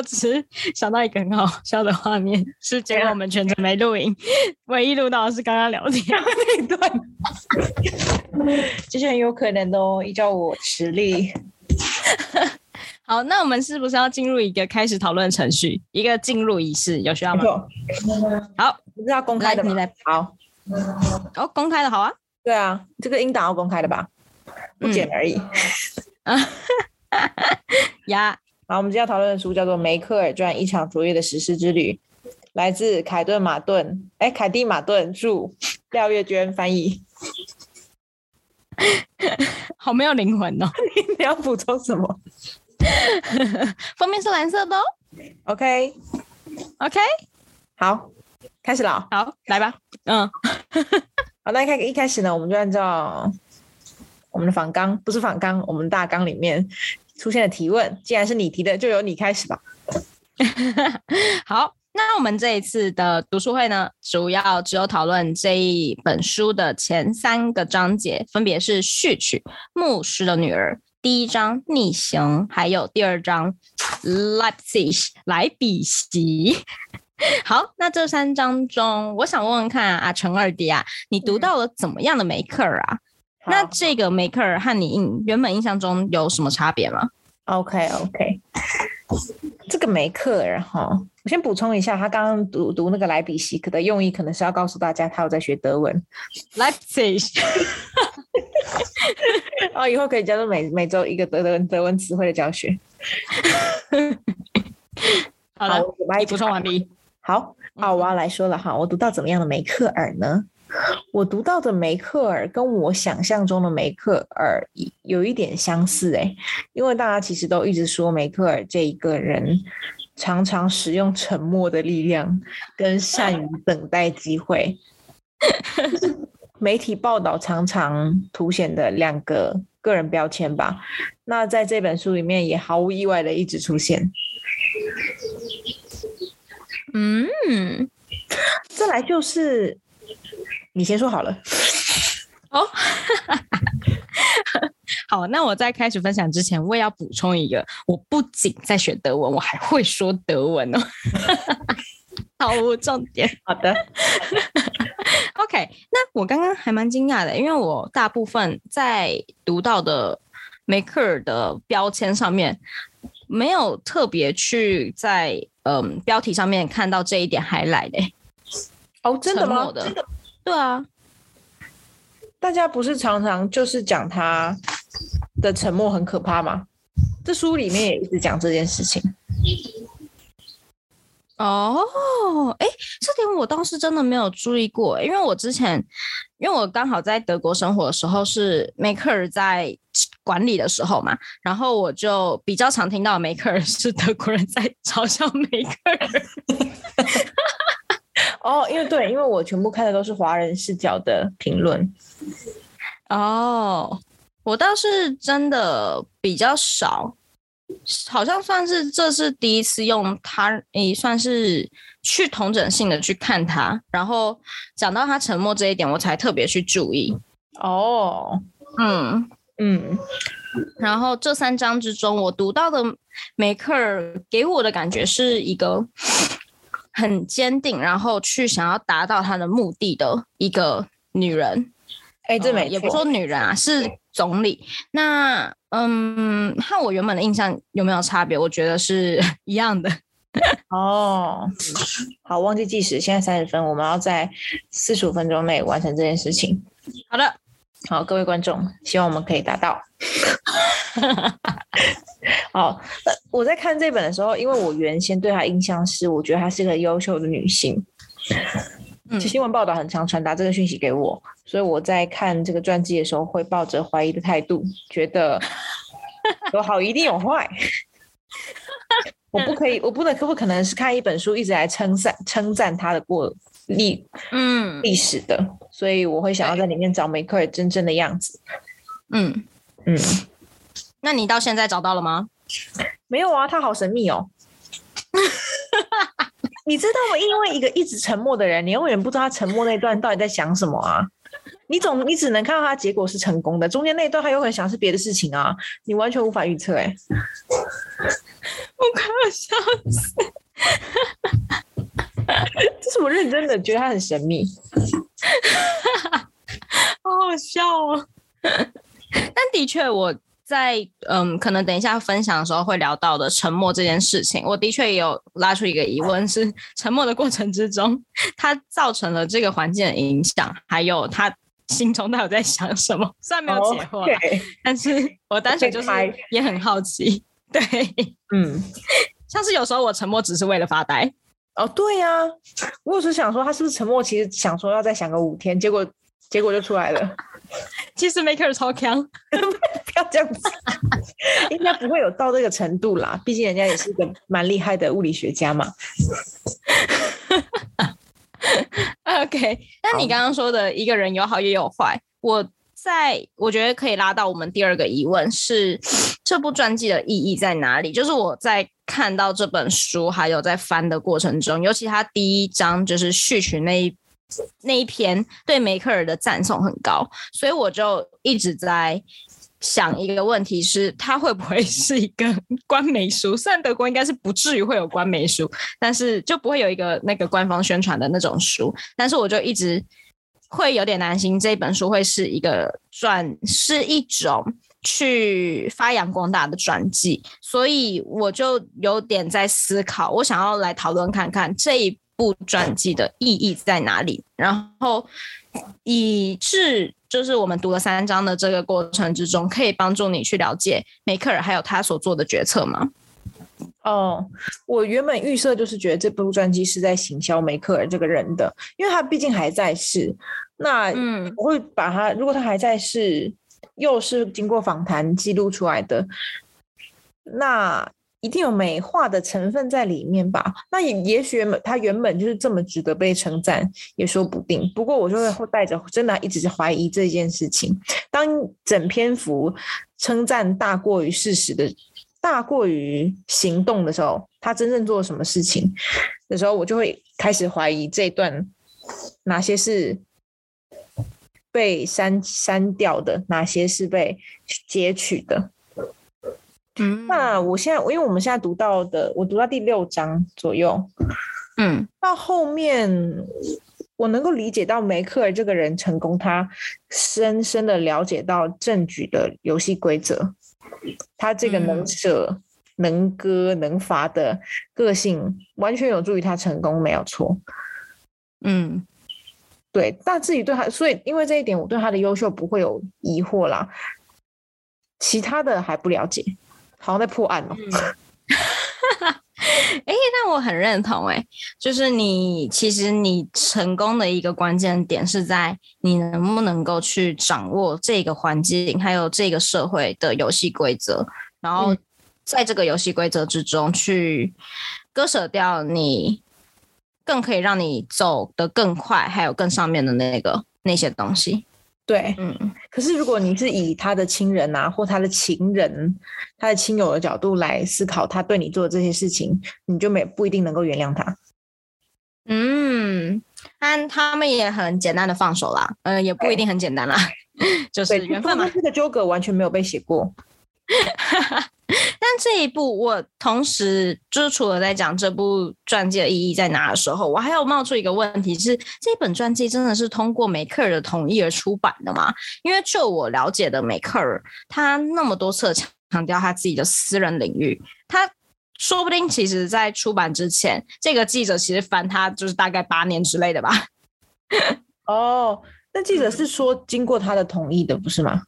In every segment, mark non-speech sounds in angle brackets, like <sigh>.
我只是想到一个很好笑的画面，<laughs> 是结果我们全程没录影，<laughs> 唯一录到的是刚刚聊天那一段。<laughs> 这是很有可能的哦，依照我实力。好，那我们是不是要进入一个开始讨论程序，一个进入仪式？有需要吗？好，不是要公开的吗？你来，好，哦，公开的好啊。对啊，这个音档要公开的吧？不剪而已。啊，呀，好，我们今天要讨论的书叫做《梅克尔传：一场卓越的史诗之旅》，来自凯顿·马顿，哎，凯蒂·马顿著，廖月娟翻译。<laughs> 好没有灵魂哦！<laughs> 你要补充什么？<laughs> 封面是蓝色的哦。OK，OK，好，开始了。好，来吧。嗯，好，那开一开始呢，我们就按照我们的仿纲，不是仿纲，我们大纲里面出现的提问。既然是你提的，就由你开始吧。<laughs> 好。那我们这一次的读书会呢，主要只有讨论这一本书的前三个章节，分别是序曲、牧师的女儿、第一章逆行，还有第二章 Leipzig 莱比锡。<laughs> 好，那这三章中，我想问问看啊，陈二弟啊，你读到了怎么样的梅克尔啊？那这个梅克尔和你印原本印象中有什么差别吗？OK OK。<laughs> 这个梅克尔哈，我先补充一下，他刚刚读读那个莱比锡克的用意，可能是要告诉大家他有在学德文。Leipzig，<laughs> 哦，以后可以加入每每周一个德文德文词汇的教学。<laughs> 好了，我补充完毕。好，那我要来说了哈，我读到怎么样的梅克尔呢？我读到的梅克尔跟我想象中的梅克尔有一点相似诶，因为大家其实都一直说梅克尔这一个人常常使用沉默的力量跟善于等待机会，<laughs> 媒体报道常常凸显的两个个人标签吧。那在这本书里面也毫无意外的一直出现。嗯，再来就是。你先说好了。<laughs> 哦，<laughs> 好，那我在开始分享之前，我也要补充一个，我不仅在学德文，我还会说德文哦。<laughs> 毫无重点。好的。OK，那我刚刚还蛮惊讶的，因为我大部分在读到的梅克尔的标签上面，没有特别去在嗯标题上面看到这一点还来的。哦，真的吗？真的。对啊，大家不是常常就是讲他的沉默很可怕吗？这书里面也一直讲这件事情。哦，哎，这点我倒是真的没有注意过，因为我之前，因为我刚好在德国生活的时候是梅克尔在管理的时候嘛，然后我就比较常听到梅克尔是德国人在嘲笑梅克尔。<laughs> 哦，因为对，因为我全部看的都是华人视角的评论。哦，我倒是真的比较少，好像算是这是第一次用他，诶，算是去同整性的去看他，然后讲到他沉默这一点，我才特别去注意。哦，嗯嗯，然后这三章之中，我读到的梅克尔给我的感觉是一个。很坚定，然后去想要达到他的目的的一个女人，哎，这没也不说女人啊，是总理。那嗯，和我原本的印象有没有差别？我觉得是 <laughs> 一样的。哦，好，忘记计时，现在三十分，我们要在四十五分钟内完成这件事情。好的。好，各位观众，希望我们可以达到。<laughs> 好，我在看这本的时候，因为我原先对她印象是，我觉得她是个优秀的女性。嗯，新闻报道很常传达这个讯息给我，所以我在看这个传记的时候，会抱着怀疑的态度，觉得 <laughs> 有好一定有坏。<laughs> 我不可以，我不能，可不可能是看一本书一直来称赞称赞她的过历嗯历史的？所以我会想要在里面找梅克尔真正的样子。嗯嗯，那你到现在找到了吗？没有啊，他好神秘哦。<laughs> 你知道吗？因为一个一直沉默的人，你永远不知道他沉默那段到底在想什么啊。你总你只能看到他结果是成功的，中间那段他有可能想是别的事情啊，你完全无法预测。哎，我快要笑死！<laughs> 这是我认真的觉得他很神秘，<laughs> 好好笑哦。但的确，我在嗯，可能等一下分享的时候会聊到的沉默这件事情，我的确也有拉出一个疑问：是沉默的过程之中，它造成了这个环境的影响，还有他心中到底在想什么？虽然没有解惑，但是我单纯就是也很好奇。对，嗯，<laughs> 像是有时候我沉默只是为了发呆。哦，对呀，我有时想说他是不是沉默，其实想说要再想个五天，结果结果就出来了。<laughs> 其实 Maker 超强，<laughs> 不要这样子，应该不会有到这个程度啦。毕竟人家也是一个蛮厉害的物理学家嘛。<laughs> OK，那你刚刚说的一个人有好也有坏，我在我觉得可以拉到我们第二个疑问是这部传记的意义在哪里？就是我在看到这本书还有在翻的过程中，尤其他第一章就是序曲那一。那一篇对梅克尔的赞颂很高，所以我就一直在想一个问题：是它会不会是一个 <laughs> 官媒书？虽然德国应该是不至于会有官媒书，但是就不会有一个那个官方宣传的那种书。但是我就一直会有点担心，这本书会是一个传，是一种去发扬光大的传记。所以我就有点在思考，我想要来讨论看看这一。部传记的意义在哪里？然后以致就是我们读了三章的这个过程之中，可以帮助你去了解梅克尔还有他所做的决策吗？哦，我原本预设就是觉得这部传记是在行销梅克尔这个人的，因为他毕竟还在世。那嗯，我会把他，如果他还在世，又是经过访谈记录出来的，那。一定有美化的成分在里面吧？那也也许他原本就是这么值得被称赞，也说不定。不过我就会带着真的一直怀疑这件事情。当整篇幅称赞大过于事实的、大过于行动的时候，他真正做了什么事情的时候，我就会开始怀疑这段哪些是被删删掉的，哪些是被截取的。那我现在，因为我们现在读到的，我读到第六章左右，嗯，到后面我能够理解到梅克尔这个人成功，他深深的了解到政局的游戏规则，他这个能舍能割能罚的个性，完全有助于他成功，没有错。嗯，对。但至于对他，所以因为这一点，我对他的优秀不会有疑惑啦，其他的还不了解。好像在破案哦。<laughs> 哎，那我很认同哎，就是你其实你成功的一个关键点是在你能不能够去掌握这个环境，还有这个社会的游戏规则，然后在这个游戏规则之中去割舍掉你更可以让你走得更快，还有更上面的那个那些东西。对，嗯，可是如果你是以他的亲人啊，或他的情人、他的亲友的角度来思考他对你做的这些事情，你就没不一定能够原谅他。嗯，但他们也很简单的放手啦，嗯，也不一定很简单啦，<laughs> 就是缘分嘛。这个纠葛完全没有被写过。<laughs> 但这一部，我同时就是除了在讲这部传记的意义在哪的时候，我还有冒出一个问题：是这本传记真的是通过梅克尔的同意而出版的吗？因为就我了解的，梅克尔他那么多次强调他自己的私人领域，他说不定其实在出版之前，这个记者其实翻他就是大概八年之类的吧。<laughs> 哦，那记者是说经过他的同意的，不是吗？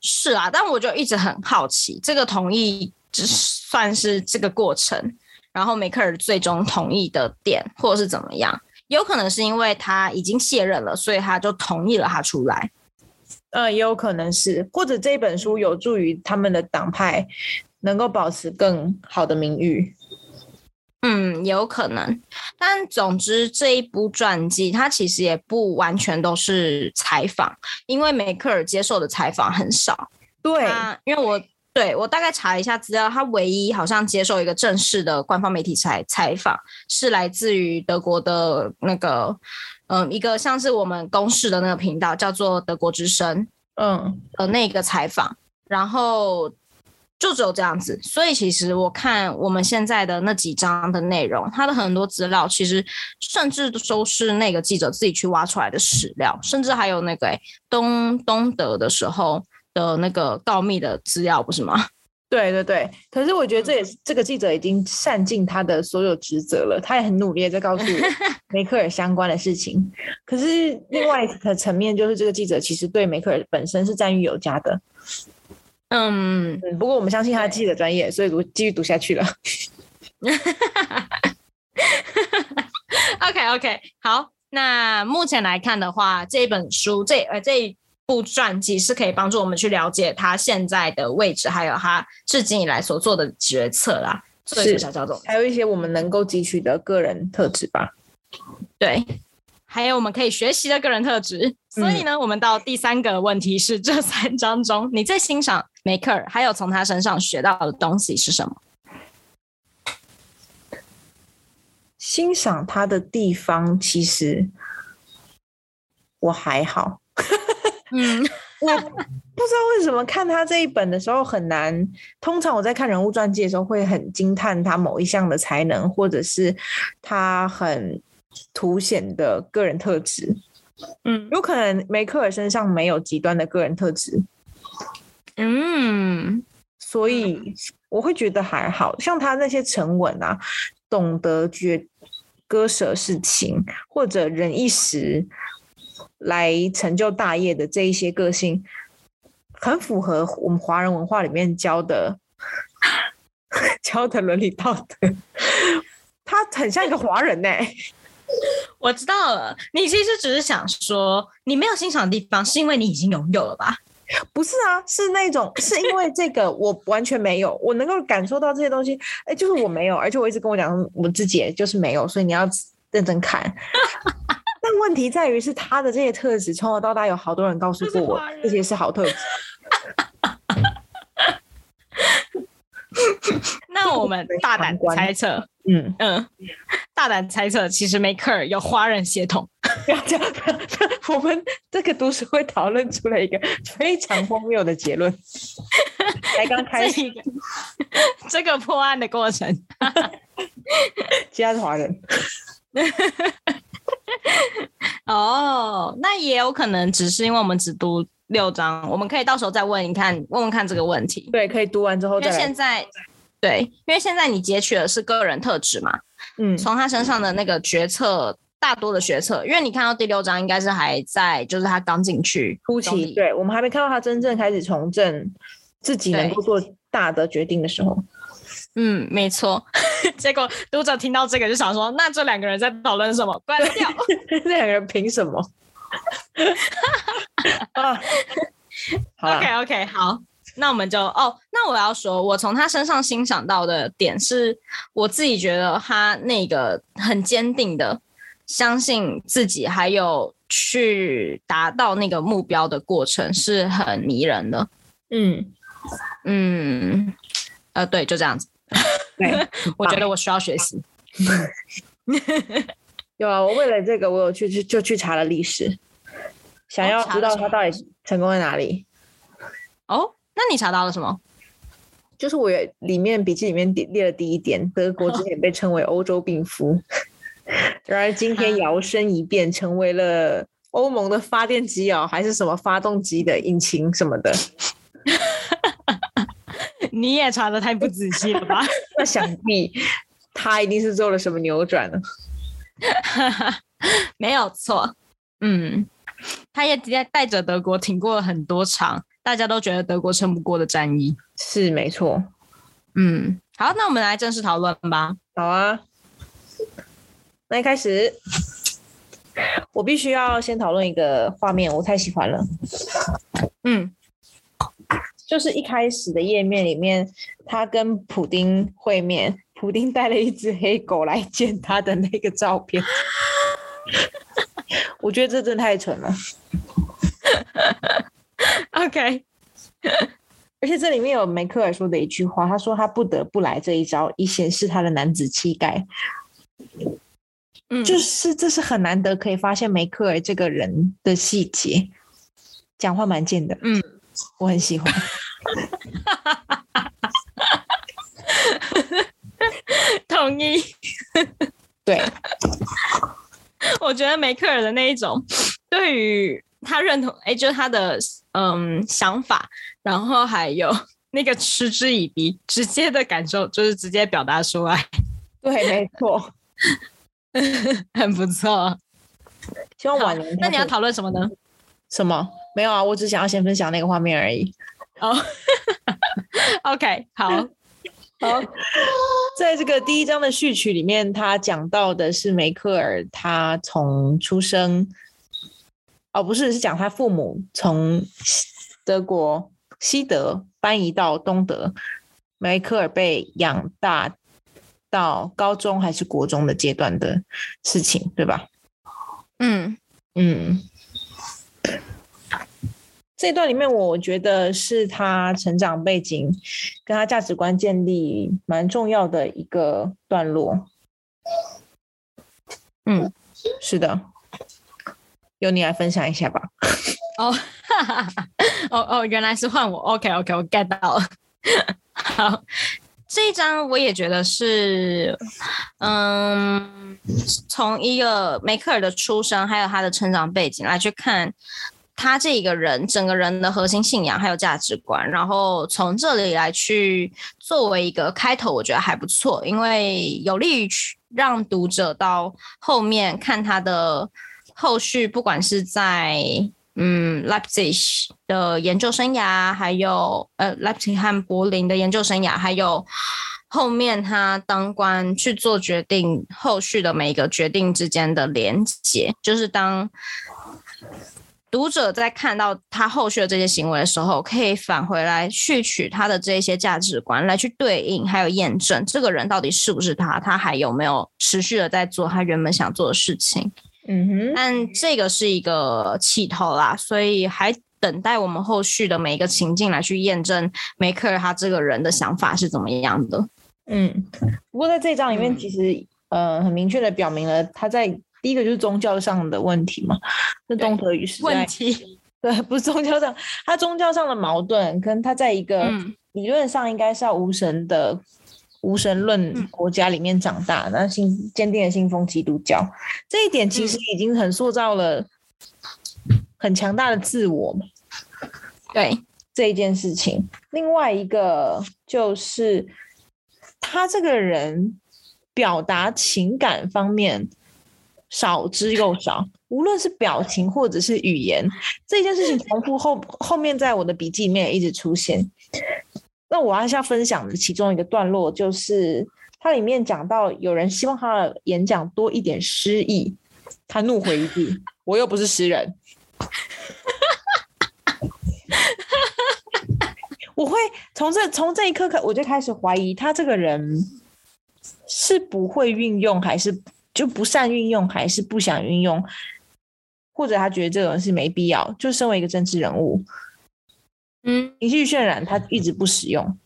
是啊，但我就一直很好奇，这个同意只算是这个过程，然后梅克尔最终同意的点，或者是怎么样？有可能是因为他已经卸任了，所以他就同意了他出来。呃，也有可能是，或者这本书有助于他们的党派能够保持更好的名誉。嗯，有可能，但总之这一部传记，它其实也不完全都是采访，因为梅克尔接受的采访很少。对，因为我对我大概查了一下资料，他唯一好像接受一个正式的官方媒体采采访，是来自于德国的那个，嗯，一个像是我们公视的那个频道，叫做德国之声，嗯，的那个采访，然后。就只有这样子。所以其实我看我们现在的那几章的内容，它的很多资料其实甚至都是那个记者自己去挖出来的史料，甚至还有那个东东德的时候的那个告密的资料，不是吗？<laughs> 对对对，可是我觉得这也是这个记者已经善尽他的所有职责了，他也很努力在告诉 <laughs> 梅克尔相关的事情。可是另外一个层面就是，这个记者其实对梅克尔本身是赞誉有加的。嗯，不过我们相信他自己的专业，所以读继续读下去了。<laughs> OK OK，好，那目前来看的话，这本书这呃这。部传记是可以帮助我们去了解他现在的位置，还有他至今以来所做的决策啦。是小总，还有一些我们能够汲取的个人特质吧。对，还有我们可以学习的个人特质。所以呢，我们到第三个问题是：这三章中，你最欣赏梅克尔，还有从他身上学到的东西是什么？欣赏他的地方，其实我还好。<laughs> 嗯，我不知道为什么看他这一本的时候很难。通常我在看人物传记的时候，会很惊叹他某一项的才能，或者是他很凸显的个人特质。嗯，有可能梅克尔身上没有极端的个人特质。嗯，所以我会觉得还好像他那些沉稳啊，懂得觉割舍事情，或者忍一时。来成就大业的这一些个性，很符合我们华人文化里面教的 <laughs> 教的伦理道德。他很像一个华人呢。我知道了，你其实只是想说，你没有欣赏的地方，是因为你已经拥有了吧？不是啊，是那种是因为这个我完全没有，我能够感受到这些东西，哎，就是我没有，而且我一直跟我讲，我自己就是没有，所以你要认真看。<laughs> 但问题在于是他的这些特质，从小到大有好多人告诉过我，这些是好特质。<laughs> 那我们大胆 <laughs> 猜测，嗯嗯，大胆猜测，其实梅克尔有华人血统。<laughs> 不要这样，<laughs> 我们这个读书会讨论出了一个非常荒谬的结论。<laughs> 才刚开始这个破案的过程，其他是华人。哦，那也有可能只是因为我们只读六章，我们可以到时候再问你看，问问看这个问题。对，可以读完之后再。因为现在，对，因为现在你截取的是个人特质嘛，嗯，从他身上的那个决策，大多的决策，因为你看到第六章应该是还在，就是他刚进去初期，对我们还没看到他真正开始从政，自己能够做大的决定的时候。嗯，没错。<laughs> 结果读者听到这个就想说：“那这两个人在讨论什么？关掉！<laughs> 这两个人凭什么？” <laughs> 啊，OK OK，好，那我们就哦，那我要说，我从他身上欣赏到的点是，我自己觉得他那个很坚定的相信自己，还有去达到那个目标的过程是很迷人的。嗯嗯，呃，对，就这样子。<laughs> 对，我觉得我需要学习。<laughs> 有啊，我为了这个，我有去去就去查了历史，想要知道他到底成功在哪里。哦，那你查到了什么？就是我里面笔记里面列了第一点，德国之前被称为欧洲病夫，<laughs> 然而今天摇身一变成为了欧盟的发电机哦，还是什么发动机的引擎什么的。<laughs> 你也查的太不仔细了吧？<laughs> 那想必他一定是做了什么扭转了。没有错，嗯，他也带带着德国挺过了很多场大家都觉得德国撑不过的战役。是没错，嗯，好，那我们来正式讨论吧。好啊，那一开始我必须要先讨论一个画面，我太喜欢了。嗯。就是一开始的页面里面，他跟普丁会面，普丁带了一只黑狗来见他的那个照片，<laughs> 我觉得这真的太蠢了。ok，<laughs> 而且这里面有梅克尔说的一句话，他说他不得不来这一招，以显示他的男子气概。就是这是很难得可以发现梅克尔这个人的细节，讲话蛮贱的。嗯，我很喜欢。哈哈哈，统一。对。我觉得梅克尔的那一种，对于。他认同，哎，就是他的嗯想法，然后还有 <laughs> 那个嗤之以鼻，直接的感受就是直接表达出来。对，没错，<laughs> 很不错。希望晚年。那你要讨论什么呢？什么？没有啊，我只想要先分享那个画面而已。哦，<laughs> OK，好，好，在这个第一章的序曲里面，他讲到的是梅克尔，他从出生，哦，不是，是讲他父母从德国西德搬移到东德，梅克尔被养大到高中还是国中的阶段的事情，对吧？嗯嗯。这段里面，我觉得是他成长背景跟他价值观建立蛮重要的一个段落。嗯，是的，由你来分享一下吧。<laughs> 哦，<laughs> 哦哦，原来是换我。OK OK，我 get 到了。<laughs> 好，这一张我也觉得是，嗯，从一个梅克尔的出生，还有他的成长背景来去看。他这一个人整个人的核心信仰还有价值观，然后从这里来去作为一个开头，我觉得还不错，因为有利于让读者到后面看他的后续，不管是在嗯 Leipzig 的研究生涯，还有呃 Leipzig 和柏林的研究生涯，还有后面他当官去做决定，后续的每一个决定之间的连接，就是当。读者在看到他后续的这些行为的时候，可以返回来去取他的这些价值观来去对应，还有验证这个人到底是不是他，他还有没有持续的在做他原本想做的事情。嗯哼，但这个是一个起头啦，所以还等待我们后续的每一个情境来去验证梅克尔他这个人的想法是怎么样的。嗯，不过在这章里面，其实呃很明确的表明了他在。第一个就是宗教上的问题嘛，是东德语是问题，对，不是宗教上，他宗教上的矛盾，跟他在一个理论上应该是要无神的无神论国家里面长大，那信坚定的信奉基督教，这一点其实已经很塑造了很强大的自我嘛。对这一件事情，另外一个就是他这个人表达情感方面。少之又少，无论是表情或者是语言，这件事情重复后后面在我的笔记里面也一直出现。那我还是要分享的其中一个段落，就是它里面讲到有人希望他的演讲多一点诗意，他怒回一句：“我又不是诗人。”我会从这从这一刻开，我就开始怀疑他这个人是不会运用还是。就不善运用，还是不想运用，或者他觉得这种是没必要。就身为一个政治人物，嗯，情绪渲染他一直不使用，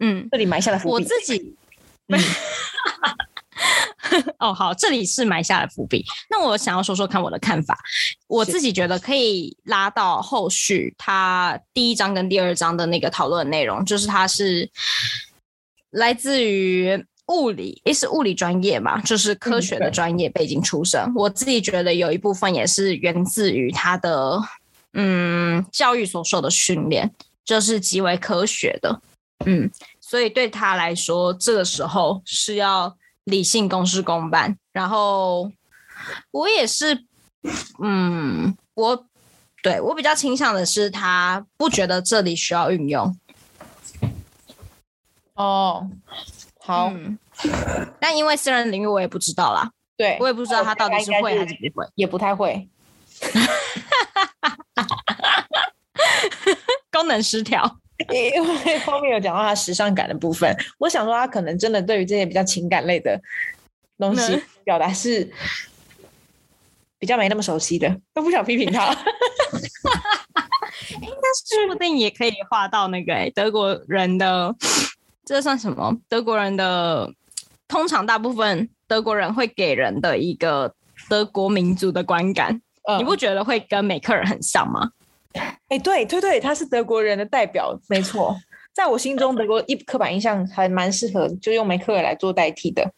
嗯，这里埋下了伏笔。我自己，<laughs> 哦，好，这里是埋下了伏笔。那我想要说说看我的看法。我自己觉得可以拉到后续，他第一章跟第二章的那个讨论内容，就是它是来自于。物理也是物理专业嘛，就是科学的专业背景出身。我自己觉得有一部分也是源自于他的嗯教育所受的训练，就是极为科学的。嗯，所以对他来说，这个时候是要理性公事公办。然后我也是，嗯，我对我比较倾向的是，他不觉得这里需要运用。哦。好，但因为私人领域我也不知道啦，对我也不知道他到底是会还是不会，也不太会，<laughs> <laughs> 功能失调。因为后面有讲到他时尚感的部分，我想说他可能真的对于这些比较情感类的东西表达是比较没那么熟悉的，都不想批评他。哎，那说不定也可以画到那个德国人的。这算什么？德国人的通常大部分德国人会给人的一个德国民族的观感，你不觉得会跟美克尔很像吗？<laughs> 哎，对对对，他是德国人的代表，没错。在我心中，德国一刻板印象还蛮适合，就用梅克尔来做代替的。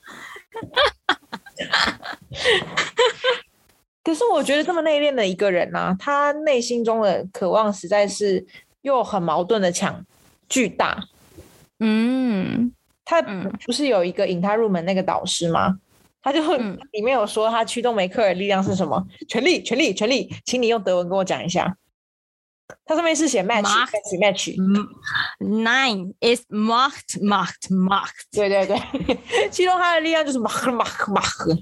可是我觉得这么内敛的一个人呢，他内心中的渴望实在是又很矛盾的强巨大。嗯，他不是有一个引他入门那个导师吗？他就会里面有说他驱动梅克尔力量是什么？权力，权力，权力，请你用德文跟我讲一下。它上面是写 match，match，match，nine is marked，marked，marked。对对对，其中它的力量就是 mark，mark，mark。<laughs>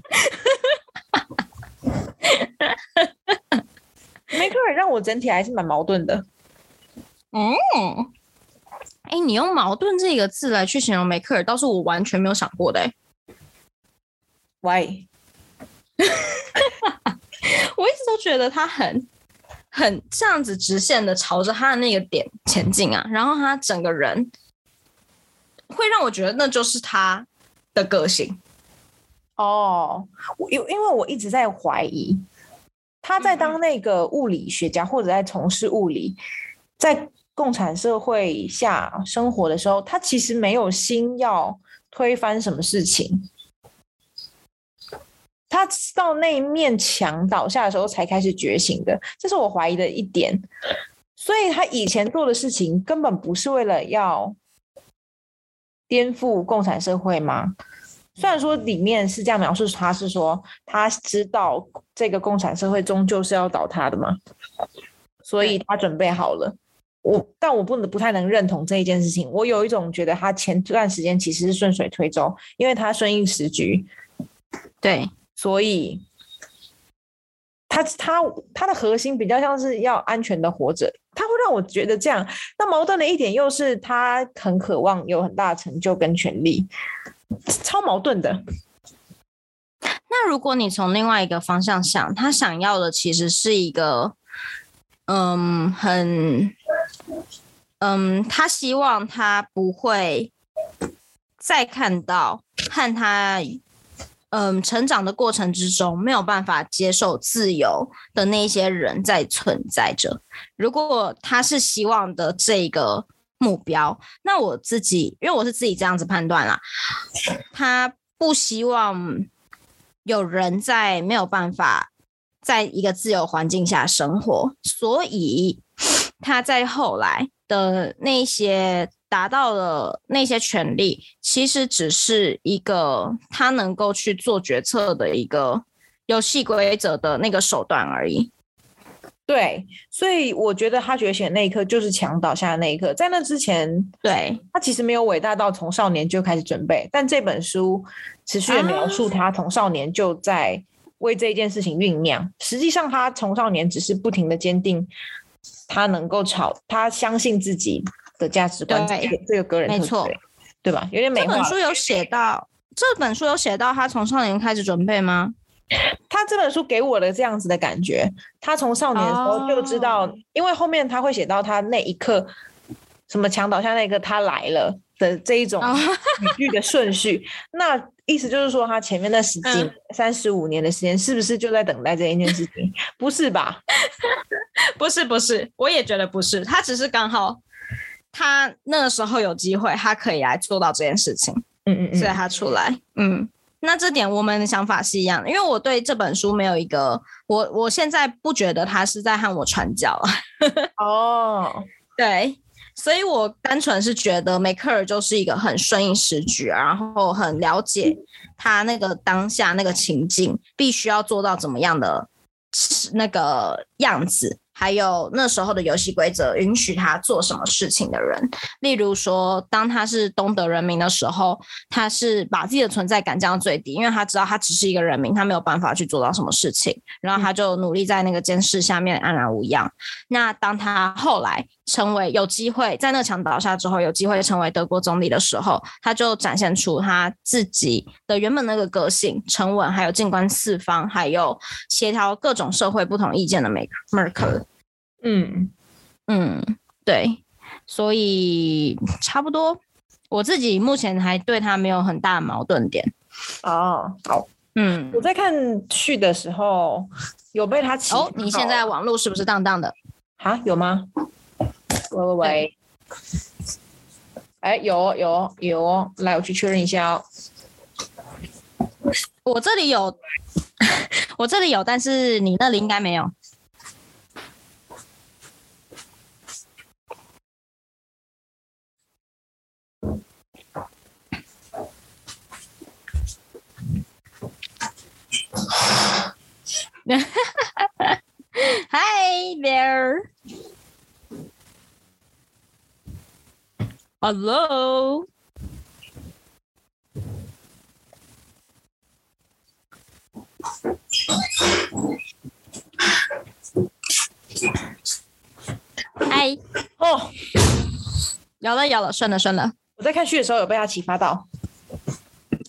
梅克尔让我整体还是蛮矛盾的。嗯，哎，你用矛盾这个字来去形容梅克尔，倒是我完全没有想过的。哎，Why？<laughs> 我一直都觉得他很。很这样子直线的朝着他的那个点前进啊，然后他整个人会让我觉得那就是他的个性哦。我因因为我一直在怀疑他在当那个物理学家或者在从事物理，在共产社会下生活的时候，他其实没有心要推翻什么事情。他到那一面墙倒下的时候才开始觉醒的，这是我怀疑的一点。所以他以前做的事情根本不是为了要颠覆共产社会吗？虽然说里面是这样描述，他是说他知道这个共产社会终究是要倒塌的嘛，所以他准备好了。我但我不能不太能认同这一件事情。我有一种觉得他前段时间其实是顺水推舟，因为他顺应时局，对。所以，他他他的核心比较像是要安全的活着，他会让我觉得这样。那矛盾的一点又是他很渴望有很大的成就跟权利，超矛盾的。那如果你从另外一个方向想，他想要的其实是一个，嗯，很，嗯，他希望他不会再看到和他。嗯，成长的过程之中没有办法接受自由的那些人在存在着。如果他是希望的这个目标，那我自己因为我是自己这样子判断啦，他不希望有人在没有办法在一个自由环境下生活，所以他在后来的那些。达到了那些权利，其实只是一个他能够去做决策的一个游戏规则的那个手段而已。对，所以我觉得他觉醒那一刻就是墙倒下的那一刻。在那之前，对他其实没有伟大到从少年就开始准备。但这本书持续的描述他从少年就在为这一件事情酝酿。实际上，他从少年只是不停的坚定，他能够朝他相信自己。的价值观，这个个人没错，对吧？有点美化。这本书有写到，这本书有写到他从少年开始准备吗？<laughs> 他这本书给我的这样子的感觉，他从少年的时候就知道，因为后面他会写到他那一刻，什么墙倒下那一刻他来了的这一种语句的顺序。<laughs> 那意思就是说，他前面那十几、三十五年的时间，是不是就在等待这一件事情？<laughs> 不是吧？不是，不是，我也觉得不是，他只是刚好。他那个时候有机会，他可以来做到这件事情，嗯嗯，所以他出来，嗯，那这点我们的想法是一样的，因为我对这本书没有一个，我我现在不觉得他是在和我传教。啊，<laughs> 哦，对，所以我单纯是觉得梅克尔就是一个很顺应时局，然后很了解他那个当下那个情境，必须要做到怎么样的那个样子。还有那时候的游戏规则允许他做什么事情的人，例如说，当他是东德人民的时候，他是把自己的存在感降到最低，因为他知道他只是一个人民，他没有办法去做到什么事情，然后他就努力在那个监视下面安然无恙。那当他后来成为有机会在那墙倒下之后，有机会成为德国总理的时候，他就展现出他自己的原本那个个性，沉稳，还有静观四方，还有协调各种社会不同意见的梅梅克。嗯嗯，对，所以差不多，我自己目前还对他没有很大的矛盾点。哦，好，嗯，我在看序的时候有被他起哦，你现在网络是不是当当的？啊，有吗？喂喂喂，哎，有有有，来，我去确认一下哦。我这里有，<laughs> 我这里有，但是你那里应该没有。<laughs> Hi there. Hello. 嗨，哦，有了有了，算了算了。我在看剧的时候有被他启发到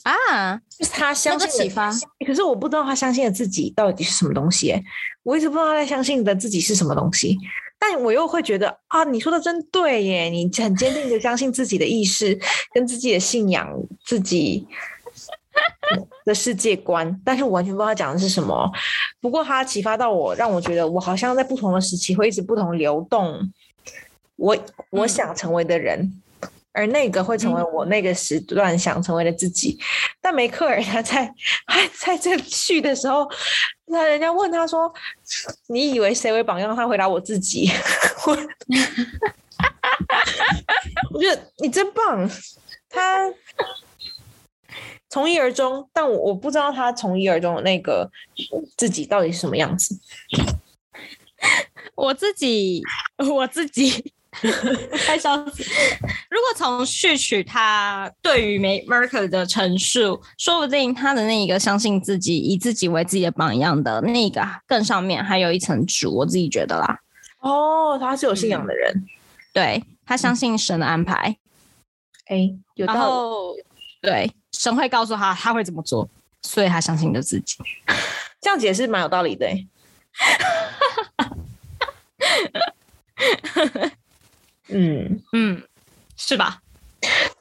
啊，就是他相信启发。可是我不知道他相信的自己到底是什么东西，我一直不知道他在相信的自己是什么东西。但我又会觉得啊，你说的真对耶，你很坚定的相信自己的意识跟自己的信仰，自己。的世界观，但是我完全不知道他讲的是什么。不过他启发到我，让我觉得我好像在不同的时期会一直不同流动。我我想成为的人，而那个会成为我那个时段想成为的自己。但梅克尔他在在这序的时候，那人家问他说：“你以为谁为榜样？”他回答：“我自己。<laughs> ”我 <laughs> 我觉得你真棒，他。从一而终，但我我不知道他从一而终的那个自己到底是什么样子。<laughs> 我自己，我自己 <laughs> 太笑死。如果从序曲他对于梅 Merkel 的陈述，说不定他的那一个相信自己、以自己为自己的榜样的那个更上面还有一层主，我自己觉得啦。哦，他是有信仰的人，对他相信神的安排。哎，有道理。对。神会告诉他他会怎么做，所以他相信着自己。这样解释蛮有道理的，<laughs> 嗯嗯，是吧？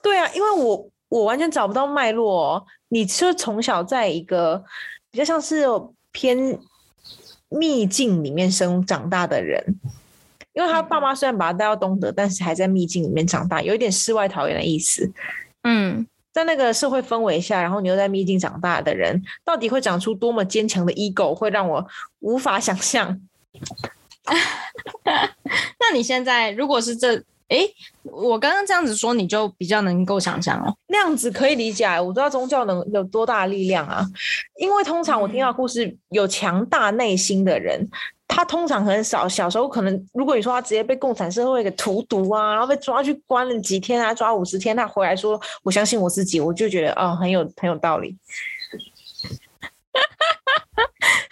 对啊，因为我我完全找不到脉络。你是从小在一个比较像是偏秘境里面生长大的人，因为他爸妈虽然把他带到东德，但是还在秘境里面长大，有一点世外桃源的意思。嗯。在那个社会氛围下，然后你又在秘境长大的人，到底会长出多么坚强的 ego，会让我无法想象。<laughs> 那你现在如果是这，哎，我刚刚这样子说，你就比较能够想象哦。那样子可以理解，我知道宗教能有多大力量啊。因为通常我听到故事，有强大内心的人。他通常很少，小时候可能，如果你说他直接被共产社会给荼毒啊，然后被抓去关了几天啊，抓五十天，他回来说我相信我自己，我就觉得哦，很有很有道理。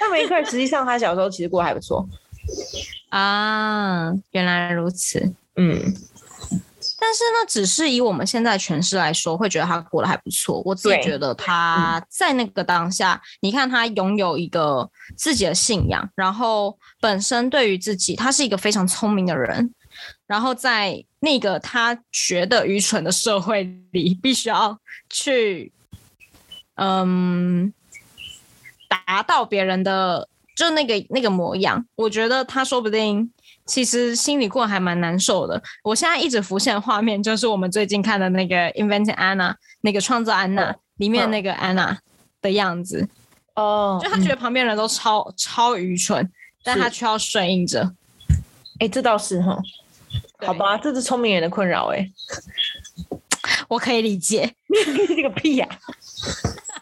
那梅克尔实际上他小时候其实过得还不错啊，原来如此，嗯。但是呢，只是以我们现在诠释来说，会觉得他过得还不错。我自己觉得他在那个当下，你看他拥有一个自己的信仰，然后本身对于自己，他是一个非常聪明的人。然后在那个他觉得愚蠢的社会里，必须要去，嗯，达到别人的就那个那个模样。我觉得他说不定。其实心里过还蛮难受的。我现在一直浮现的画面就是我们最近看的那个《Inventing Anna》，那个创造安娜里面那个安娜的样子。哦，就他觉得旁边人都超超愚蠢，但他却要顺应着。哎，这倒是哈。好吧，这是聪明人的困扰哎。<laughs> 我可以理解。<laughs> 这个屁呀！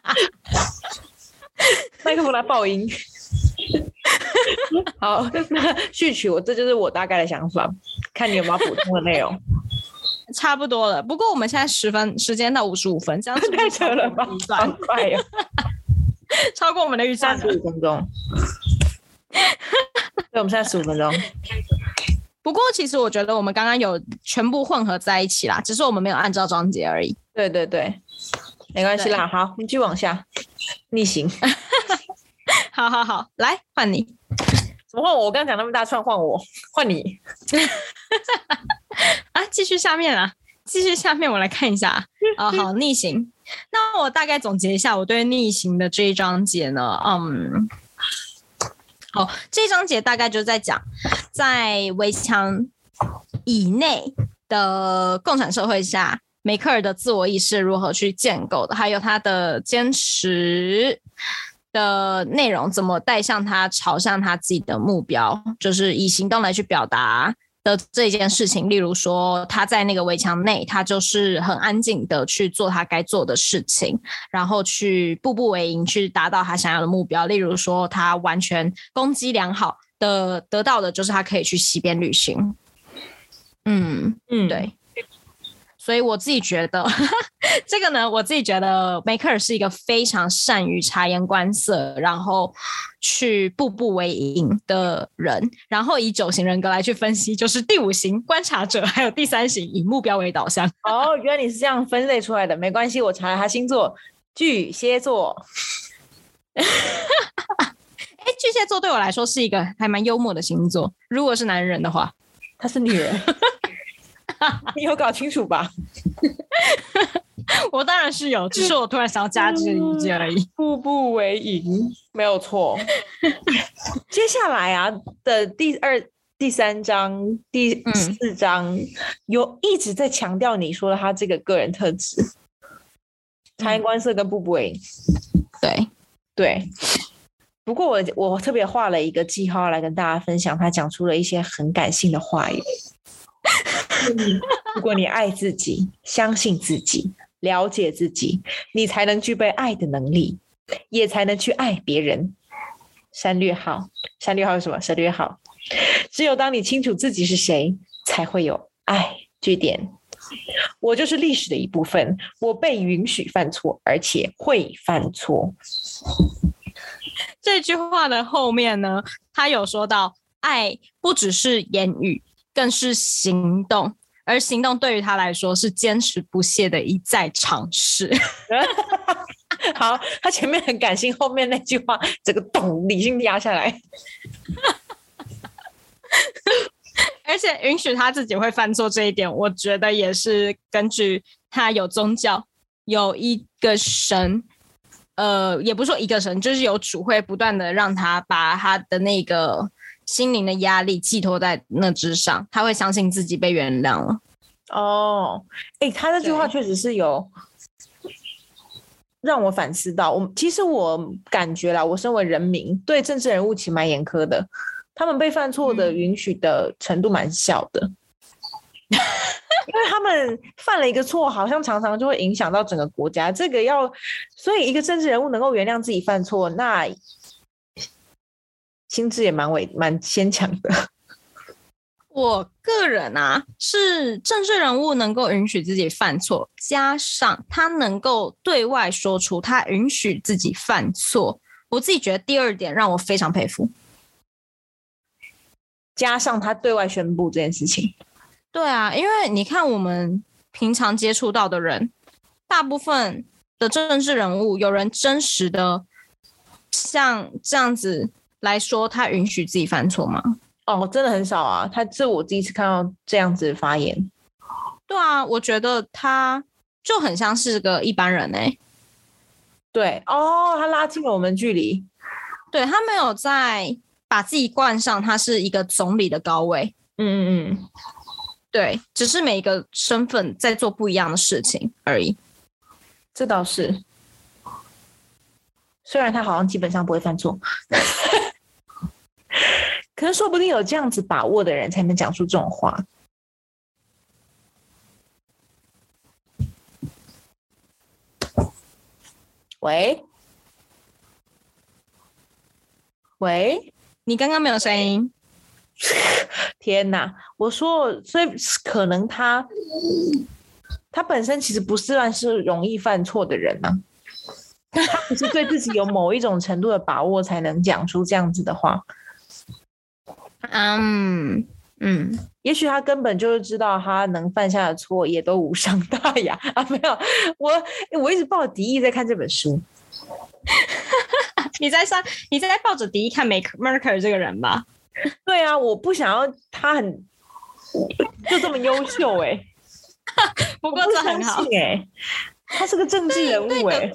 <laughs> 麦克风来爆音。<laughs> 好，<laughs> 那序曲我这就是我大概的想法，看你有没有补充的内容。<laughs> 差不多了，不过我们现在十分时间到五十五分，这样太扯了吧？好快呀，超过我们的预算十五分钟。对，我们现在十五分钟。不过其实我觉得我们刚刚有全部混合在一起啦，只是我们没有按照章节而已。对对对，没关系啦。好，你继续往下逆行。好好好，来换你。怎么换我？我刚刚讲那么大串，换我，换你。<laughs> 啊，继续下面啊，继续下面，我来看一下啊。好，逆行。那我大概总结一下我对逆行的这一章节呢。嗯，好，这一章节大概就在讲，在围墙以内的共产社会下，梅克尔的自我意识如何去建构的，还有他的坚持的内容怎么带向他朝向他自己的目标，就是以行动来去表达的这件事情。例如说，他在那个围墙内，他就是很安静的去做他该做的事情，然后去步步为营，去达到他想要的目标。例如说，他完全攻击良好的得到的就是他可以去西边旅行。嗯嗯，对。所以我自己觉得，<laughs> 这个呢，我自己觉得梅克尔是一个非常善于察言观色，然后去步步为营的人。然后以九型人格来去分析，就是第五型观察者，还有第三型以目标为导向。哦，原来你是这样分类出来的，没关系，我查了他星座，巨蟹座。<laughs> 哎，巨蟹座对我来说是一个还蛮幽默的星座。如果是男人的话，他是女人。<laughs> 你有搞清楚吧？<laughs> 我当然是有，只是我突然想要加这一句而已。<laughs> 步步为营，没有错。接下来啊的第二、第三章、第四章，有一直在强调你说的他这个个人特质：察言观色跟步步为营。对对。不过我我特别画了一个记号来跟大家分享，他讲出了一些很感性的话语。<laughs> 如果你爱自己，相信自己，了解自己，你才能具备爱的能力，也才能去爱别人。三略号，三略号是什么？三略号。只有当你清楚自己是谁，才会有爱。句点。我就是历史的一部分，我被允许犯错，而且会犯错。这句话的后面呢，他有说到，爱不只是言语。更是行动，而行动对于他来说是坚持不懈的一再尝试。<laughs> 好，他前面很感性，后面那句话这个懂理性压下来，<laughs> 而且允许他自己会犯错这一点，我觉得也是根据他有宗教，有一个神，呃，也不是说一个神，就是有主会不断的让他把他的那个。心灵的压力寄托在那之上，他会相信自己被原谅了。哦，哎，他那句话确实是有让我反思到。我其实我感觉啦，我身为人民，对政治人物其实蛮严苛的。他们被犯错的允许的程度蛮小的，因为他们犯了一个错，好像常常就会影响到整个国家。这个要，所以一个政治人物能够原谅自己犯错，那。心智也蛮伟蛮坚强的。<laughs> 我个人啊，是政治人物能够允许自己犯错，加上他能够对外说出他允许自己犯错，我自己觉得第二点让我非常佩服。加上他对外宣布这件事情，对啊，因为你看我们平常接触到的人，大部分的政治人物，有人真实的像这样子。来说，他允许自己犯错吗？哦，真的很少啊。他这我第一次看到这样子的发言。对啊，我觉得他就很像是个一般人哎。对哦，他拉近了我们距离。对他没有在把自己冠上他是一个总理的高位。嗯嗯嗯。对，只是每一个身份在做不一样的事情而已。这倒是。虽然他好像基本上不会犯错。<laughs> 可是说不定有这样子把握的人才能讲出这种话。喂，喂，你刚刚没有声音？<laughs> 天哪！我说，所以可能他他本身其实不是算是容易犯错的人呢。他不是对自己有某一种程度的把握，才能讲出这样子的话。嗯嗯，也许他根本就是知道他能犯下的错也都无伤大雅 <laughs> 啊！没有，我我一直抱着敌意在看这本书。<laughs> 你在上，你在抱着敌意看 Make Merker 这个人吧？对啊，我不想要他很就这么优秀哎。<laughs> 不过这很好哎，他是个政治人物哎。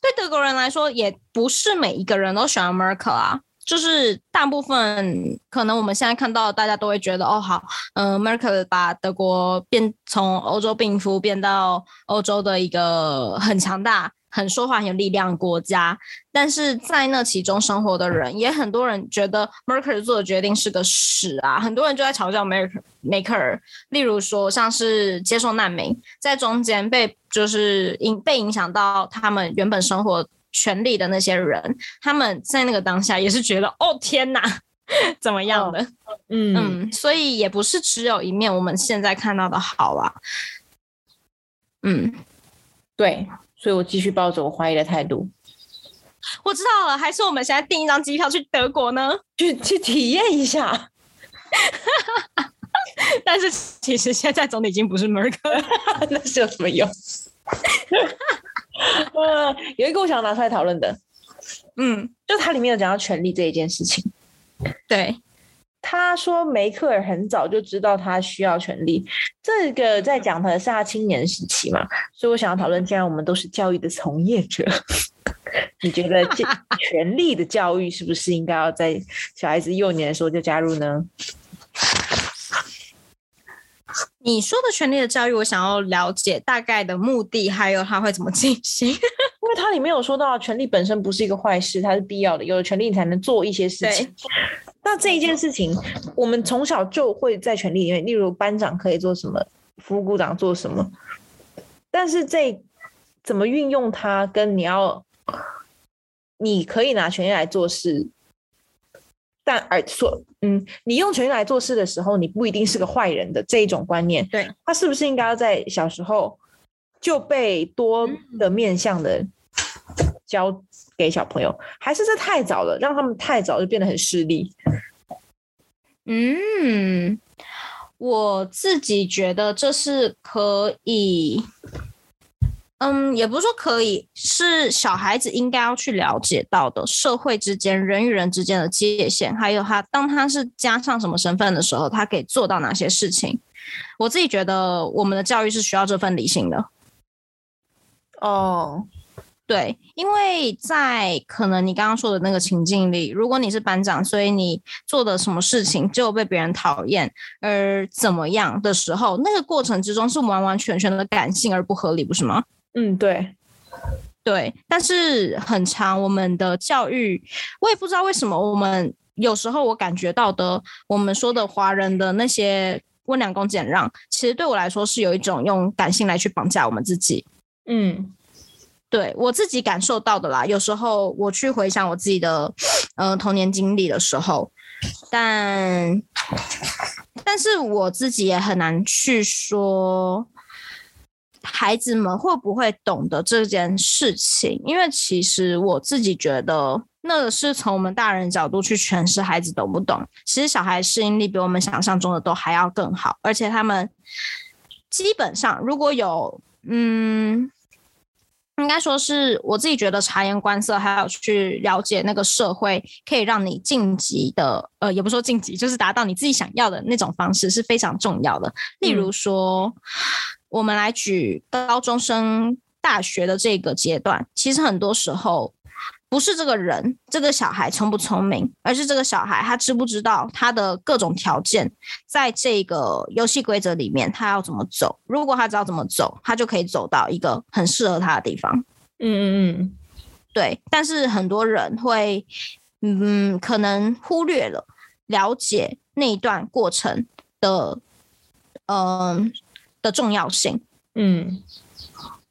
对德国人来说，也不是每一个人都喜欢 Merkel 啊。就是大部分可能我们现在看到，大家都会觉得哦，好，嗯，Merkel 把德国变从欧洲病夫变到欧洲的一个很强大。很说话很有力量国家，但是在那其中生活的人，也很多人觉得 Merkel 做的决定是个屎啊！很多人就在嘲笑 Merkel。梅克尔，例如说像是接受难民，在中间被就是影被影响到他们原本生活权力的那些人，他们在那个当下也是觉得哦天哪，<laughs> 怎么样的？嗯嗯，所以也不是只有一面我们现在看到的好啊。嗯，对。所以我继续抱着我怀疑的态度。我知道了，还是我们现在订一张机票去德国呢？去去体验一下。<laughs> 但是其实现在总理已经不是梅克，<laughs> 那是有什么用？<laughs> 呃，有一个我想拿出来讨论的，嗯，就它里面有讲到权力这一件事情。对。他说梅克尔很早就知道他需要权力，这个在讲的是他青年时期嘛，所以我想要讨论，既然我们都是教育的从业者，<laughs> 你觉得 <laughs> 权力的教育是不是应该要在小孩子幼年的时候就加入呢？你说的权利的教育，我想要了解大概的目的，还有它会怎么进行，<laughs> 因为它里面有说到，权利本身不是一个坏事，它是必要的，有了权利你才能做一些事情。<laughs> 那这一件事情，我们从小就会在权利里面，例如班长可以做什么，副股长做什么，但是这怎么运用它，跟你要，你可以拿权利来做事，但而说，嗯，你用权力来做事的时候，你不一定是个坏人的这一种观念，对，他是不是应该要在小时候就被多的面向的教？给小朋友，还是这太早了，让他们太早就变得很势利。嗯，我自己觉得这是可以，嗯，也不是说可以，是小孩子应该要去了解到的社会之间人与人之间的界限，还有他当他是加上什么身份的时候，他可以做到哪些事情。我自己觉得我们的教育是需要这份理性的。哦。对，因为在可能你刚刚说的那个情境里，如果你是班长，所以你做的什么事情就被别人讨厌，而怎么样的时候，那个过程之中是完完全全的感性而不合理，不是吗？嗯，对，对。但是很长，我们的教育，我也不知道为什么，我们有时候我感觉到的，我们说的华人的那些温良恭俭让，其实对我来说是有一种用感性来去绑架我们自己。嗯。对我自己感受到的啦，有时候我去回想我自己的，呃，童年经历的时候，但，但是我自己也很难去说，孩子们会不会懂得这件事情，因为其实我自己觉得，那是从我们大人角度去诠释孩子懂不懂。其实小孩适应力比我们想象中的都还要更好，而且他们基本上如果有，嗯。应该说是我自己觉得察言观色，还有去了解那个社会，可以让你晋级的，呃，也不说晋级，就是达到你自己想要的那种方式是非常重要的。例如说，我们来举高中生、大学的这个阶段，其实很多时候。不是这个人，这个小孩聪不聪明，而是这个小孩他知不知道他的各种条件，在这个游戏规则里面他要怎么走。如果他知道怎么走，他就可以走到一个很适合他的地方。嗯嗯嗯，对。但是很多人会，嗯，可能忽略了了解那一段过程的，嗯的重要性。嗯，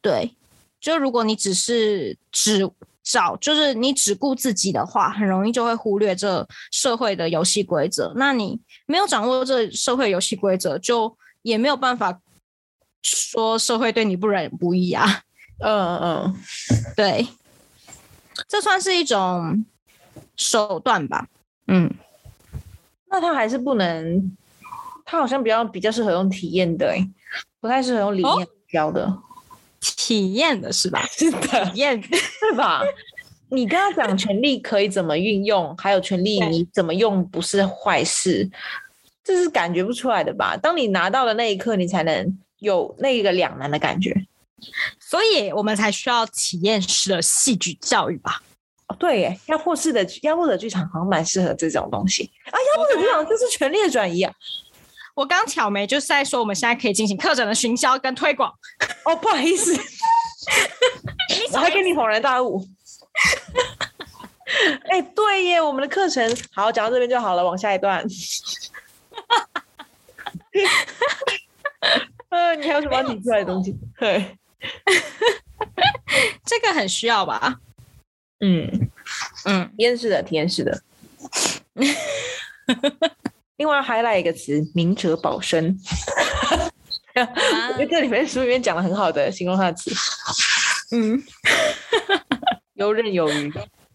对。就如果你只是只找就是你只顾自己的话，很容易就会忽略这社会的游戏规则。那你没有掌握这社会游戏规则，就也没有办法说社会对你不仁不义啊。嗯嗯，对，这算是一种手段吧。嗯，那他还是不能，他好像比较比较适合用体验的，不太适合用理念教的。体验的是吧？<laughs> 是的，体验是吧？<laughs> 你跟他讲权力可以怎么运用，还有权利你怎么用不是坏事，这是感觉不出来的吧？当你拿到的那一刻，你才能有那个两难的感觉，所以我们才需要体验式的戏剧教育吧？哦，对耶，压迫式的压迫的剧场好像蛮适合这种东西啊。压迫的剧场就是权力的转移啊。我刚挑眉就是在说，我们现在可以进行课程的行销跟推广。<laughs> 哦，不好意思，<laughs> 我还跟你恍然大悟。<laughs> 哎，对耶，我们的课程好，讲到这边就好了，往下一段。呃，你还有什么提出来的东西？对，这个很需要吧？嗯嗯，体验式的，体验式的。另外还来一个词“明哲保身”，我觉得这里面书里面讲的很好的形容他的词。嗯，游刃有余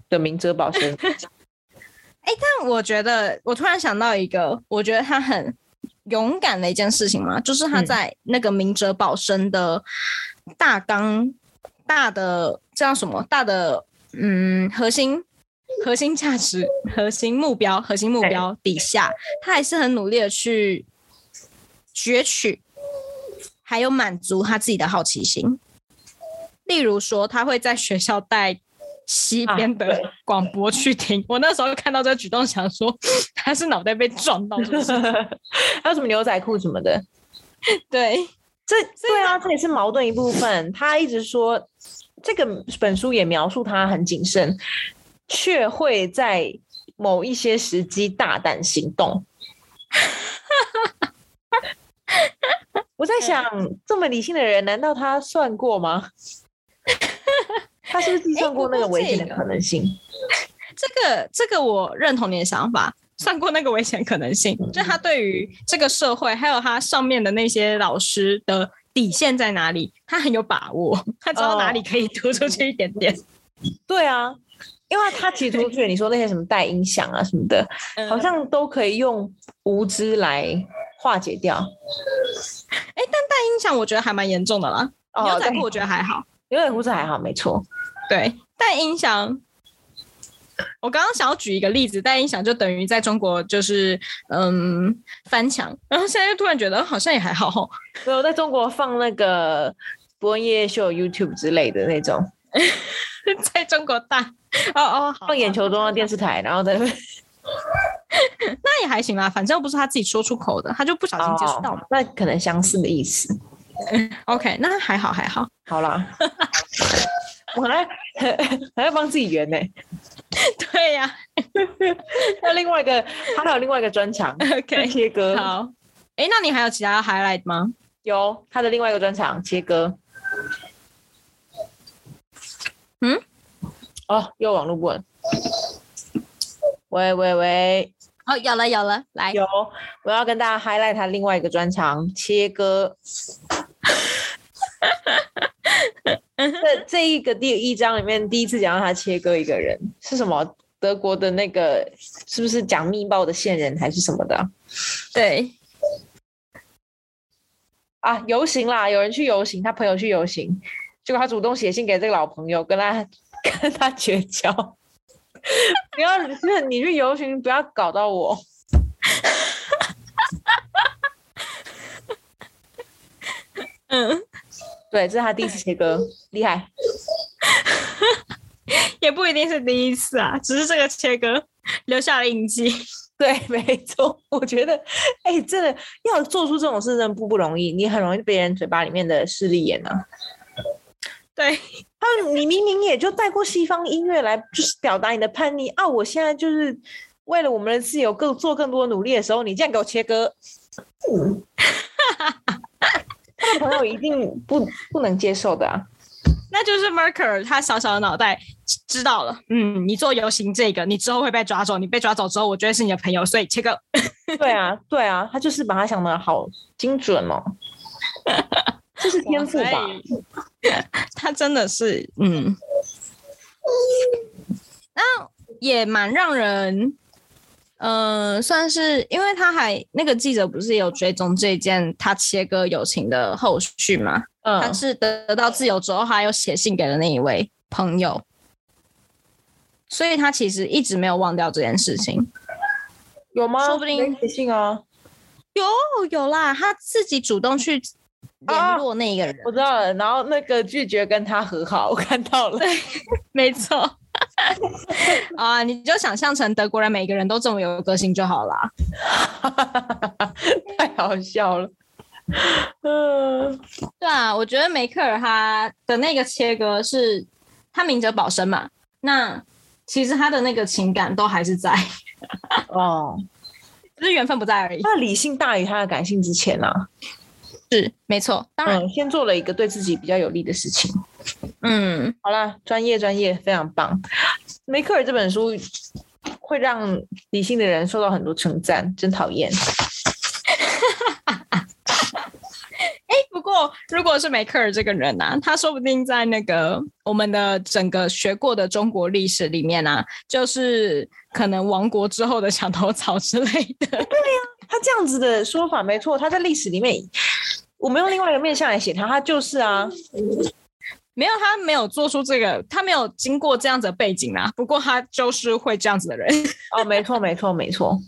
的明哲保身。<laughs> 哎，但我觉得我突然想到一个，我觉得他很勇敢的一件事情嘛，就是他在那个明哲保身的大纲、大的这样什么大的嗯核心。核心价值、核心目标、核心目标底下，他还是很努力的去攫取，还有满足他自己的好奇心。例如说，他会在学校带西边的广播去听。我那时候看到这个举动，想说他是脑袋被撞到，<laughs> 还有什么牛仔裤什么的。对，这对啊，这也是矛盾一部分。他一直说，这个本书也描述他很谨慎。却会在某一些时机大胆行动。我在想，这么理性的人，难道他算过吗？他是不是计算过那个危险的可能性？这个，这个我认同你的想法，算过那个危险可能性，就他对于这个社会，还有他上面的那些老师的底线在哪里，他很有把握，他知道哪里可以突出去一点点。对啊。因为他提出去，你说那些什么带音响啊什么的，好像都可以用无知来化解掉。哎，但带音响我觉得还蛮严重的啦。牛仔裤我觉得还好，牛仔裤是还好，没错。对，带音响，我刚刚想要举一个例子，带音响就等于在中国就是嗯翻墙，然后现在又突然觉得好像也还好。没有在中国放那个伯恩夜夜秀、YouTube 之类的那种。在中国大哦哦，放眼球中央电视台，然后在 <laughs> 那也还行啦，反正又不是他自己说出口的，他就不小心接触到嘛，那可能相似的意思。<laughs> OK，那还好还好，好啦，<laughs> 我还还要帮自己圆呢。对呀，那另外一个他还有另外一个专场，OK，切歌。好，哎，那你还有其他 highlight 吗？有他的另外一个专场切割。嗯，哦，又网络不稳。喂喂喂，哦，有了有了，来有，我要跟大家 highlight 他另外一个专长切割。这这一个第一章里面第一次讲到他切割一个人是什么？德国的那个是不是讲密报的线人还是什么的？对，啊，游行啦，有人去游行，他朋友去游行。结果他主动写信给这个老朋友，跟他 <laughs> 跟他绝交。不要，是你去游行，不要搞到我。<laughs> 嗯，对，这是他第一次切割，厉害。<laughs> 也不一定是第一次啊，只是这个切割留下了印记。对，没错。我觉得，哎，真的要做出这种事，真不不容易。你很容易被人嘴巴里面的势利眼啊。对，<laughs> 他你明明也就带过西方音乐来，就是表达你的叛逆啊！我现在就是为了我们的自由，更做更多努力的时候，你这样给我切割，他的朋友一定不不能接受的啊！<laughs> 那就是 Merker 他小小的脑袋知道了，嗯，你做游行这个，你之后会被抓走，你被抓走之后，我觉得是你的朋友，所以切割。对啊，<laughs> 对啊，他就是把他想的好精准哦。这是天赋吧？<laughs> 他真的是，嗯，那也蛮让人，呃，算是，因为他还那个记者不是有追踪这件他切割友情的后续吗？嗯，他是得到自由之后，还有写信给了那一位朋友，所以他其实一直没有忘掉这件事情，有吗？说不定写信啊，有有啦，他自己主动去。联络那个人，我知道了。然后那个拒绝跟他和好，<laughs> 我看到了。对，没错。<laughs> 啊，你就想象成德国人，每个人都这么有个性就好了。<laughs> 太好笑了。嗯，对啊，我觉得梅克尔他的那个切割是，他明哲保身嘛，那其实他的那个情感都还是在。哦，只是缘分不在而已。那理性大于他的感性之前啊。是没错，当然先做了一个对自己比较有利的事情。嗯，好啦，专业专业，非常棒。梅克尔这本书会让理性的人受到很多称赞，真讨厌。<laughs> 哎，不过如果是梅克尔这个人呢，他说不定在那个我们的整个学过的中国历史里面呢，就是可能亡国之后的墙头草之类的。<laughs> 对呀，他这样子的说法没错，他在历史里面。我们用另外一个面向来写他，他就是啊，没有他没有做出这个，他没有经过这样子的背景啊。不过他就是会这样子的人 <laughs> 哦，没错没错没错。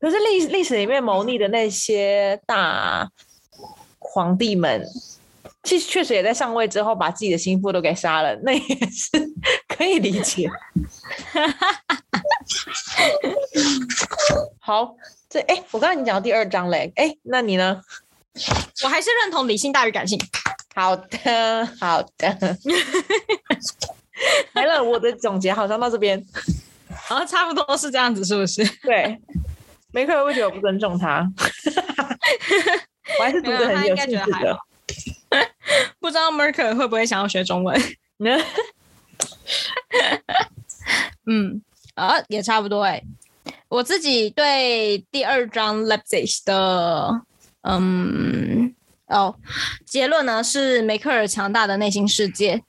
可是历历史里面谋逆的那些大皇帝们，其实确实也在上位之后把自己的心腹都给杀了，那也是可以理解。好，这哎，我刚才你讲到第二章嘞，哎，那你呢？我还是认同理性大于感性。好的，好的。来了，我的总结好像到这边，好像差不多是这样子，是不是？<laughs> 对。梅克尔会觉得我不尊重他，<laughs> 我还是读的很有兴致的。<laughs> 不知道梅克尔会不会想要学中文？<laughs> 嗯，啊，也差不多哎。我自己对第二章 Leipzig 的。嗯，哦，结论呢是梅克尔强大的内心世界。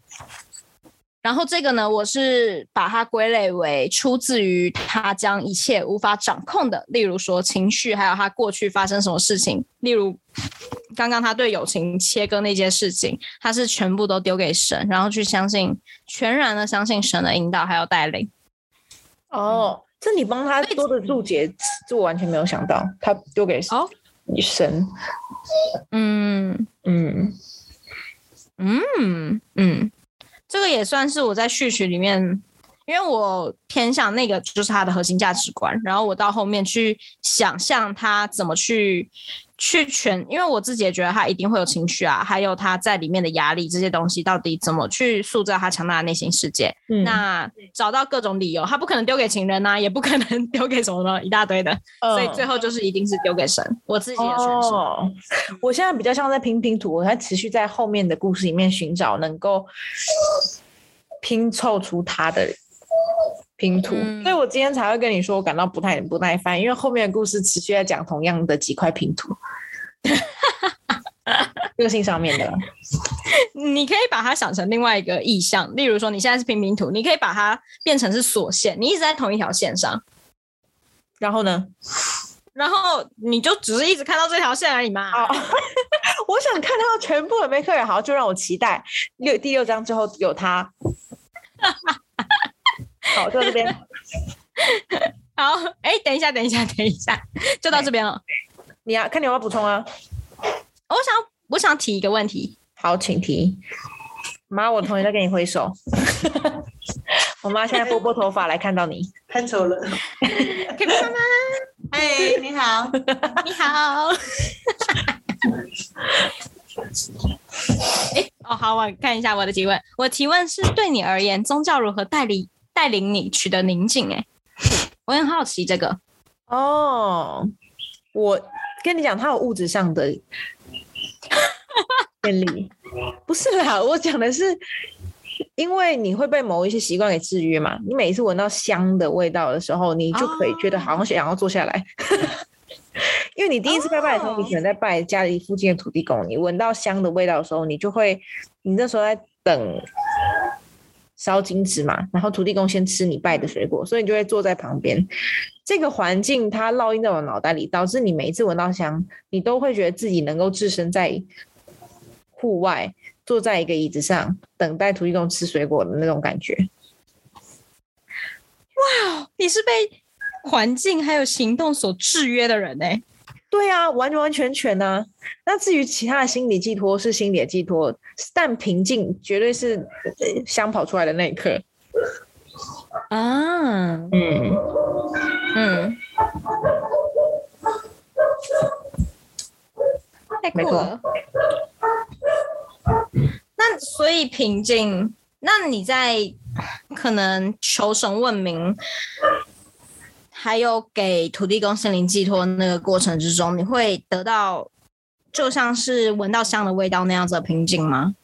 然后这个呢，我是把它归类为出自于他将一切无法掌控的，例如说情绪，还有他过去发生什么事情，例如刚刚他对友情切割那件事情，他是全部都丢给神，然后去相信，全然的相信神的引导还有带领。哦，这你帮他多的注解，这我完全没有想到，他丢给神。女神，嗯嗯嗯嗯，这个也算是我在序曲里面，因为我偏向那个就是他的核心价值观，然后我到后面去想象他怎么去。去全，因为我自己也觉得他一定会有情绪啊，还有他在里面的压力这些东西，到底怎么去塑造他强大的内心世界？那找到各种理由，他不可能丢给情人呐，也不可能 <laughs> 丢给什么么一大堆的，所以最后就是一定是丢给神。我自己的诠释，我现在比较像在拼拼图，我在持续在后面的故事里面寻找能够拼凑出他的。拼图，所以我今天才会跟你说，我感到不太不耐烦，因为后面的故事持续在讲同样的几块拼图，<laughs> 个性上面的。<laughs> 你可以把它想成另外一个意象，例如说你现在是拼拼图，你可以把它变成是锁线，你一直在同一条线上，然后呢？然后你就只是一直看到这条线而已嘛。哦，<laughs> 我想看到全部的梅克尔，好，就让我期待六第六章之后有他。好，就到这边。<laughs> 好，哎，等一下，等一下，等一下，就到这边了。你啊，看你有没有补充啊？我想，我想提一个问题。好，请提。妈，我同学在跟你挥手。<laughs> 我妈现在拨拨头发来看到你，看错了。可以妈妈。<laughs> 哎，你好，你好。哎，哦，好，我看一下我的提问。我提问是对你而言，宗教如何带领？带领你取得宁静，哎，我很好奇这个。哦，我跟你讲，它有物质上的 <laughs> 便利，不是啦，我讲的是，因为你会被某一些习惯给制约嘛。你每一次闻到香的味道的时候，你就可以觉得好像想要坐下来。因为你第一次拜拜的时候，你可能在拜家里附近的土地公，你闻到香的味道的时候，你就会，你那时候在等。烧金纸嘛，然后土地公先吃你拜的水果，所以你就会坐在旁边。这个环境它烙印在我脑袋里，导致你每一次闻到香，你都会觉得自己能够置身在户外，坐在一个椅子上等待土地公吃水果的那种感觉。哇，你是被环境还有行动所制约的人呢？对啊，完完全全呢。那至于其他的心理寄托是心理的寄托，但平静绝对是香跑出来的那一刻。啊，嗯，嗯，太酷了。那所以平静，那你在可能求神问名，还有给土地公心灵寄托那个过程之中，你会得到就像是闻到香的味道那样子的平静吗？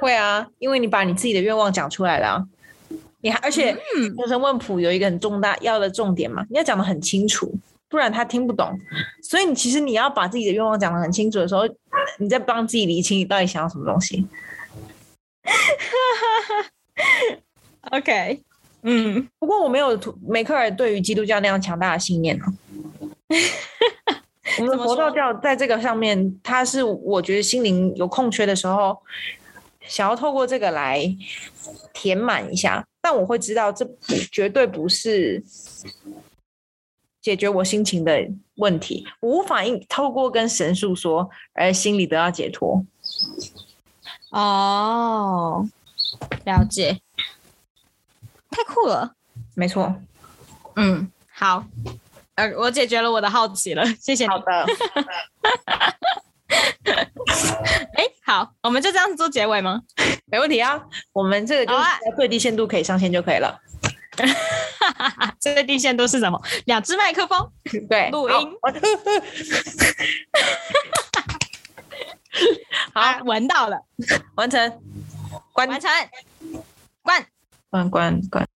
会啊，因为你把你自己的愿望讲出来了啊、你还而且嗯求神问卜有一个很重大要的重点嘛，你要讲的很清楚，不然他听不懂。所以你其实你要把自己的愿望讲的很清楚的时候，你在帮自己理清你到底想要什么东西。<laughs> OK，嗯，不过我没有图梅克尔对于基督教那样强大的信念呢、<laughs> 我们佛道教在这个上面，它是我觉得心灵有空缺的时候，想要透过这个来填满一下。但我会知道，这不绝对不是解决我心情的问题，我无法因透过跟神诉说而心里得到解脱。哦，了解，太酷了。没错，嗯，好，呃，我解决了我的好奇了，谢谢你。好的，<laughs> 哎，好，我们就这样子做结尾吗？<laughs> 没问题啊。我们这个就最低限度可以上线就可以了。这个地线都是什么？两只麦克风，<laughs> 对，录音好，闻到了，完成，关完成，关。关关关。